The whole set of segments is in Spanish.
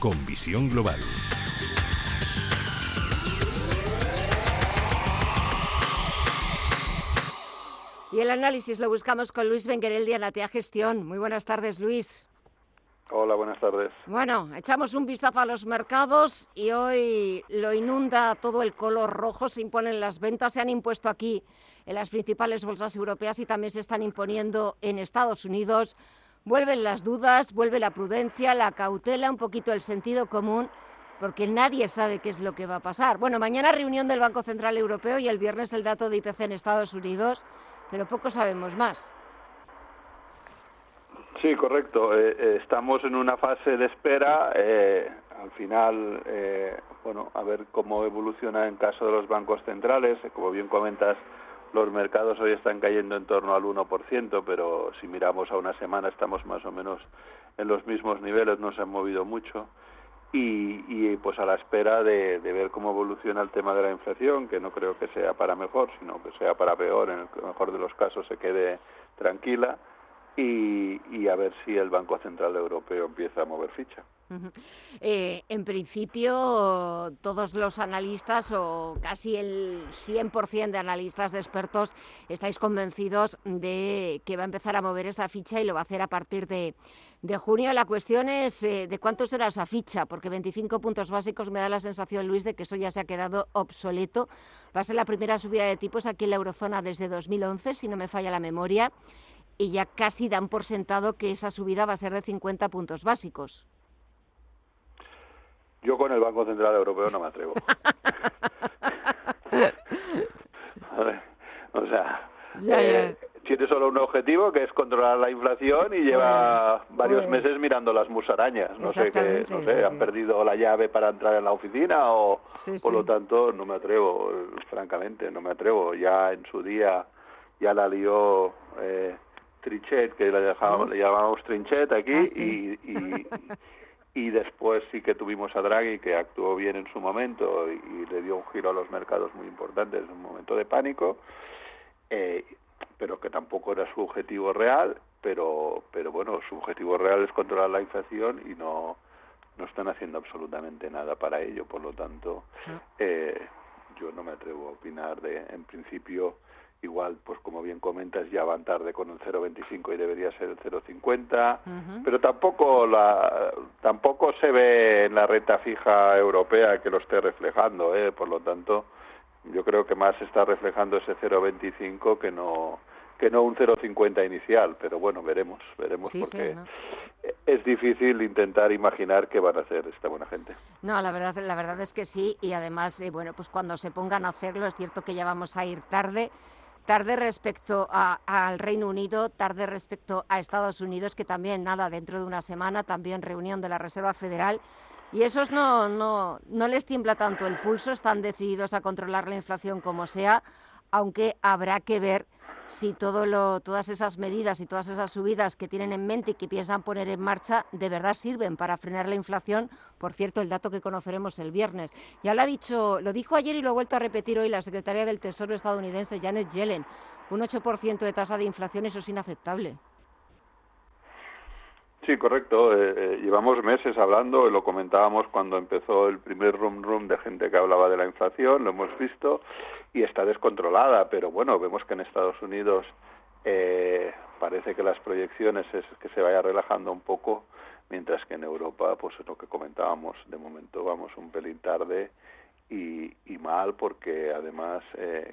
con visión global. Y el análisis lo buscamos con Luis Benguerel de Anatea Gestión. Muy buenas tardes, Luis. Hola, buenas tardes. Bueno, echamos un vistazo a los mercados y hoy lo inunda todo el color rojo, se imponen las ventas, se han impuesto aquí en las principales bolsas europeas y también se están imponiendo en Estados Unidos. Vuelven las dudas, vuelve la prudencia, la cautela, un poquito el sentido común, porque nadie sabe qué es lo que va a pasar. Bueno, mañana reunión del Banco Central Europeo y el viernes el dato de IPC en Estados Unidos pero poco sabemos más. Sí, correcto. Eh, eh, estamos en una fase de espera. Eh, al final, bueno, a ver cómo evoluciona en caso de los bancos centrales. Como bien comentas, los mercados hoy están cayendo en torno al 1%, pero si miramos a una semana estamos más o menos en los mismos niveles, no se han movido mucho. Y, y pues a la espera de, de, ver cómo evoluciona el tema de la inflación, que no creo que sea para mejor, sino que sea para peor, en el mejor de los casos se quede tranquila y, y a ver si el Banco Central Europeo empieza a mover ficha. Eh, en principio, todos los analistas, o casi el 100% de analistas, de expertos, estáis convencidos de que va a empezar a mover esa ficha y lo va a hacer a partir de, junio. La cuestión es eh, de cuánto será esa ficha, porque 25 puntos básicos me da la sensación, Luis, de que eso ya se ha quedado obsoleto. Va a ser la primera subida de tipos aquí en la eurozona desde 2011, si no me falla la memoria, y ya casi dan por sentado que esa subida va a ser de 50 puntos básicos. Yo con el Banco Central Europeo no me atrevo. o sea, eh, tiene solo un objetivo que es controlar la inflación y lleva varios pues meses mirando las musarañas. No sé qué, no sé, han perdido la llave para entrar en la oficina o por lo tanto no me atrevo, francamente, no me atrevo. Ya en su día ya la lió eh, Trinchet, que le, dejábamos, le llamábamos Trinchet aquí ah, y, y y después sí que tuvimos a Draghi que actuó bien en su momento y, le dio un giro a los mercados muy importante en un momento de pánico eh, pero que tampoco era su objetivo real pero pero bueno su objetivo real es controlar la inflación y no no están haciendo absolutamente nada para ello. Por lo tanto ah. eh, yo no me atrevo a opinar de en principio igual pues como bien comentas ya van tarde con el 0.25 y debería ser el 0.50 pero tampoco la tampoco se ve en la renta fija europea que lo esté reflejando ¿eh? por lo tanto yo creo que más está reflejando ese 0.25 que no que no un 0.50 inicial pero bueno veremos veremos porque es difícil intentar imaginar qué van a hacer esta buena gente. No, la verdad, la verdad es que sí, y además, eh, bueno, pues cuando se pongan a hacerlo, es cierto que ya vamos a ir tarde, tarde respecto al Reino Unido, tarde respecto a Estados Unidos, que también, nada, dentro de una semana, también reunión de la Reserva Federal. Y esos no, no, no les tiembla tanto el pulso, están decididos a controlar la inflación como sea, aunque habrá que ver si todo lo, todas esas medidas y todas esas subidas que tienen en mente y que piensan poner en marcha de verdad sirven para frenar la inflación. Por cierto, el dato que conoceremos el viernes. Ya lo ha dicho, lo dijo ayer y lo ha vuelto a repetir hoy la secretaria del Tesoro estadounidense Janet Yellen. Un 8% de tasa de inflación, eso es inaceptable. Sí, correcto. Eh, eh, llevamos meses hablando, lo comentábamos cuando empezó el primer room room de gente que hablaba de la inflación, lo hemos visto y está descontrolada, pero bueno, vemos que en Estados Unidos eh, parece que las proyecciones es que se vaya relajando un poco, mientras que en Europa, pues es lo que comentábamos, de momento vamos un pelín tarde y, y mal porque además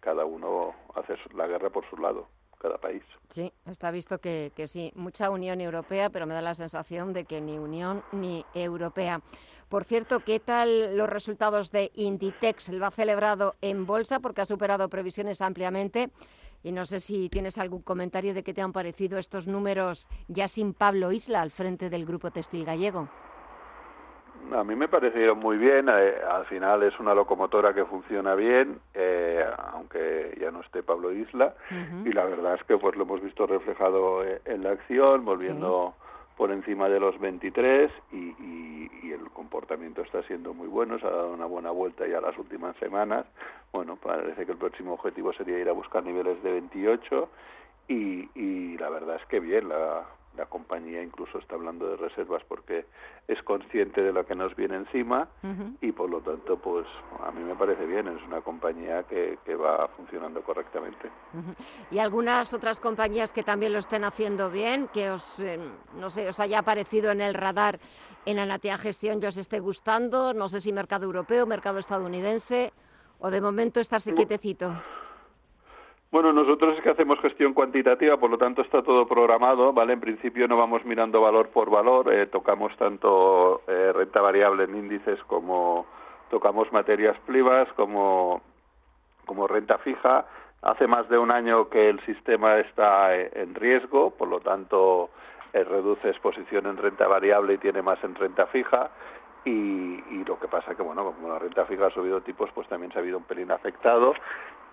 cada uno hace la guerra por su lado cada país. Sí, está visto que, sí, mucha Unión Europea, pero me da la sensación de que ni Unión ni Europea. Por cierto, ¿qué tal los resultados de Inditex? Lo ha celebrado en bolsa porque ha superado previsiones ampliamente. Y no sé si tienes algún comentario de qué te han parecido estos números ya sin Pablo Isla al frente del Grupo Textil Gallego. A mí me parecieron muy bien. Eh, al final es una locomotora que funciona bien, eh, aunque ya no esté Pablo Isla. Y la verdad es que pues lo hemos visto reflejado eh, en la acción, volviendo por encima de los 23 y, y, y, el comportamiento está siendo muy bueno. Se ha dado una buena vuelta ya las últimas semanas. Bueno, parece que el próximo objetivo sería ir a buscar niveles de 28 y, y la verdad es que bien. La, la compañía incluso está hablando de reservas porque es consciente de lo que nos viene encima y por lo tanto pues a mí me parece bien es una compañía que, que va funcionando correctamente. Y algunas otras compañías que también lo estén haciendo bien que os eh, no sé os haya aparecido en el radar en Anatea Gestión ya os esté gustando no sé si mercado europeo mercado estadounidense o de momento estarse quietecito bueno, nosotros es que hacemos gestión cuantitativa, por lo tanto está todo programado, ¿vale? En principio no vamos mirando valor por valor, eh, tocamos tanto eh, renta variable en índices como tocamos materias privas como, como renta fija. Hace más de un año que el sistema está eh, en riesgo, por lo tanto reduce exposición en renta variable y tiene más en renta fija. Y, y, lo que pasa que bueno como la renta fija ha subido tipos pues también se ha habido un pelín afectado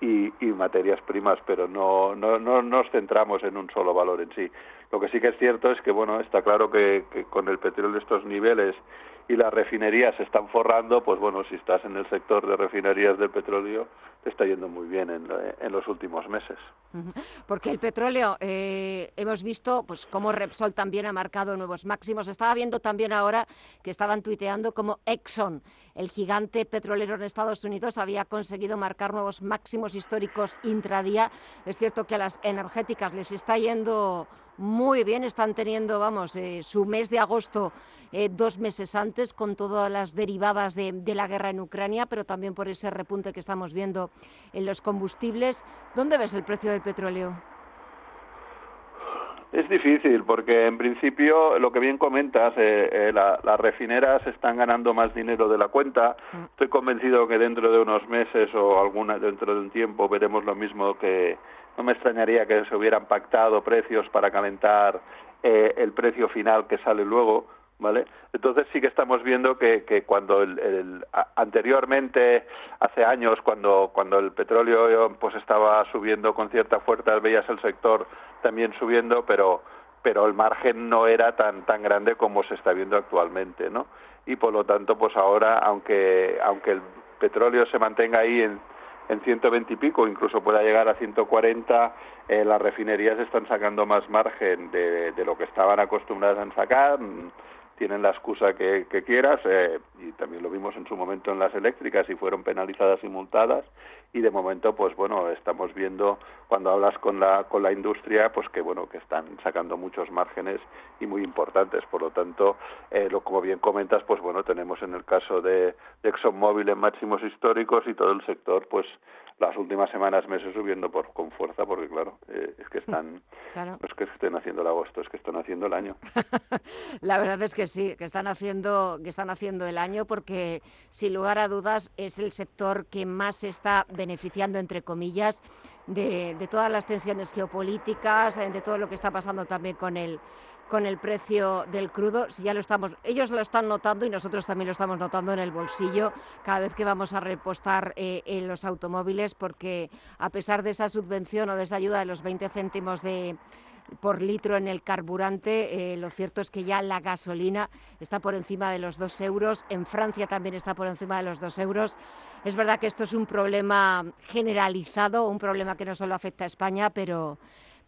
y, y materias primas, pero no, no, no nos centramos en un solo valor en sí. Lo que sí que es cierto es que, bueno, está claro que, que con el petróleo de estos niveles y las refinerías se están forrando, pues bueno, si estás en el sector de refinerías del petróleo, te está yendo muy bien en, en los últimos meses. Porque el petróleo, eh, hemos visto pues cómo Repsol también ha marcado nuevos máximos. Estaba viendo también ahora que estaban tuiteando como Exxon, el gigante petrolero en Estados Unidos, había conseguido marcar nuevos máximos históricos intradía. Es cierto que a las energéticas les está yendo muy bien, están teniendo, vamos, eh, su mes de agosto eh, dos meses antes con todas las derivadas de, la guerra en Ucrania, pero también por ese repunte que estamos viendo en los combustibles. ¿Dónde ves el precio del petróleo? Es difícil porque en principio lo que bien comentas, eh, las refineras están ganando más dinero de la cuenta. Mm. Estoy convencido que dentro de unos meses o alguna dentro de un tiempo veremos lo mismo que, no me extrañaría que se hubieran pactado precios para calentar eh, el precio final que sale luego, ¿vale? Entonces sí que estamos viendo que, que cuando el, anteriormente, hace años, cuando, cuando el petróleo pues estaba subiendo con cierta fuerza, veías el sector también subiendo, pero pero el margen no era tan tan grande como se está viendo actualmente, ¿no? Y por lo tanto, pues ahora, aunque aunque el petróleo se mantenga ahí en en 120 y pico, incluso pueda llegar a 140, eh, las refinerías están sacando más margen de, de, lo que estaban acostumbradas a sacar, tienen la excusa que, que quieras, eh, y también lo vimos en su momento en las eléctricas y fueron penalizadas y multadas, y de momento pues bueno estamos viendo cuando hablas con la con la industria pues que bueno que están sacando muchos márgenes y muy importantes. Por lo tanto eh, lo como bien comentas pues bueno tenemos en el caso de, de ExxonMobil en máximos históricos y todo el sector pues las últimas semanas, meses subiendo por, con fuerza, porque claro, eh, es que están, no es que estén haciendo el agosto, es que están haciendo el año. la verdad es que sí, que están haciendo, que están haciendo el año, porque sin lugar a dudas es el sector que más está beneficiando, entre comillas, de, de todas las tensiones geopolíticas, de todo lo que está pasando también con el con el precio del crudo, si ya lo estamos, ellos lo están notando y nosotros también lo estamos notando en el bolsillo cada vez que vamos a repostar eh, en los automóviles, porque a pesar de esa subvención o de esa ayuda de los 20 céntimos de por litro en el carburante. Eh, lo cierto es que ya la gasolina está por encima de los dos euros. En Francia también está por encima de los dos euros. Es verdad que esto es un problema generalizado, un problema que no solo afecta a España, pero,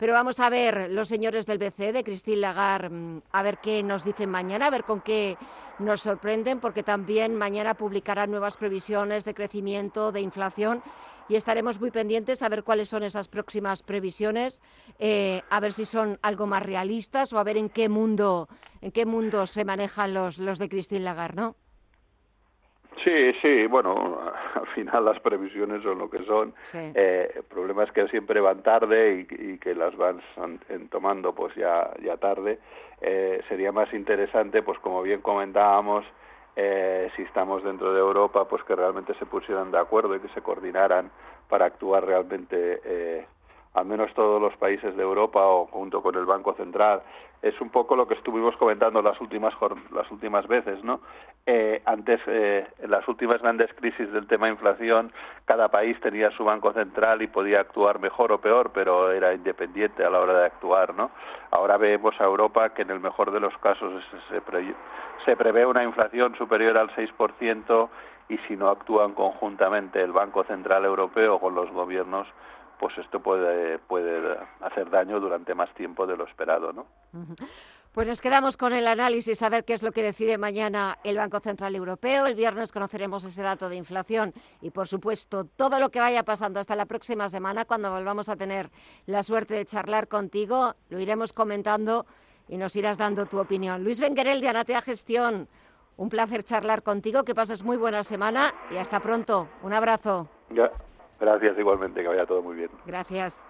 pero vamos a ver los señores del BCE, de Christine Lagarde, mm, a ver qué nos dicen mañana, a ver con qué nos sorprenden, porque también mañana publicarán nuevas previsiones de crecimiento, de inflación y estaremos muy pendientes a ver cuáles son esas próximas previsiones, eh, a ver si son algo más realistas o a ver en qué mundo, en qué mundo se manejan los, los de Christine Lagarde, ¿no? Sí, sí, bueno, al final las previsiones son lo que son. Eh, el problema es que siempre van tarde y, que las van tomando pues ya, ya tarde. Eh, sería más interesante, pues como bien comentábamos, eh, si estamos dentro de Europa, pues que realmente se pusieran de acuerdo y que se coordinaran para actuar realmente, eh, al menos todos los países de Europa o junto con el Banco Central. Es un poco lo que estuvimos comentando las últimas las últimas veces, ¿no? Eh, antes, eh, en las últimas grandes crisis del tema inflación, cada país tenía su banco central y podía actuar mejor o peor, pero era independiente a la hora de actuar, ¿no? Ahora vemos a Europa que en el mejor de los casos se, se prevé una inflación superior al 6% y si no actúan conjuntamente el Banco Central Europeo con los gobiernos, pues esto puede, puede hacer daño durante más tiempo de lo esperado, ¿no? Pues nos quedamos con el análisis, a ver qué es lo que decide mañana el Banco Central Europeo. El viernes conoceremos ese dato de inflación y, por supuesto, todo lo que vaya pasando hasta la próxima semana, cuando volvamos a tener la suerte de charlar contigo, lo iremos comentando y nos irás dando tu opinión. Luis Benguerel de Anatea Gestión, un placer charlar contigo, que pases muy buena semana y hasta pronto. Un abrazo. Ya, gracias igualmente, que vaya todo muy bien. Gracias.